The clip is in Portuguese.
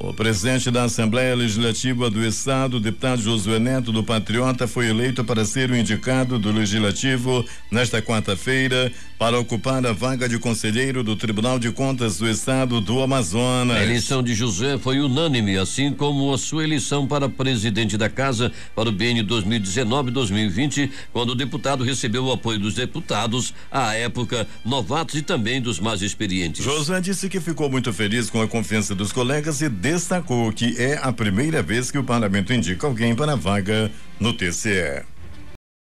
O presidente da Assembleia Legislativa do Estado, deputado Josué Neto do Patriota, foi eleito para ser o indicado do Legislativo nesta quarta-feira para ocupar a vaga de conselheiro do Tribunal de Contas do Estado do Amazonas. A eleição de José foi unânime, assim como a sua eleição para presidente da Casa para o BN 2019-2020, quando o deputado recebeu o apoio dos deputados, à época, novatos e também dos mais experientes. José disse que ficou muito feliz com a confiança dos colegas e destacou que é a primeira vez que o parlamento indica alguém para a vaga no TCE.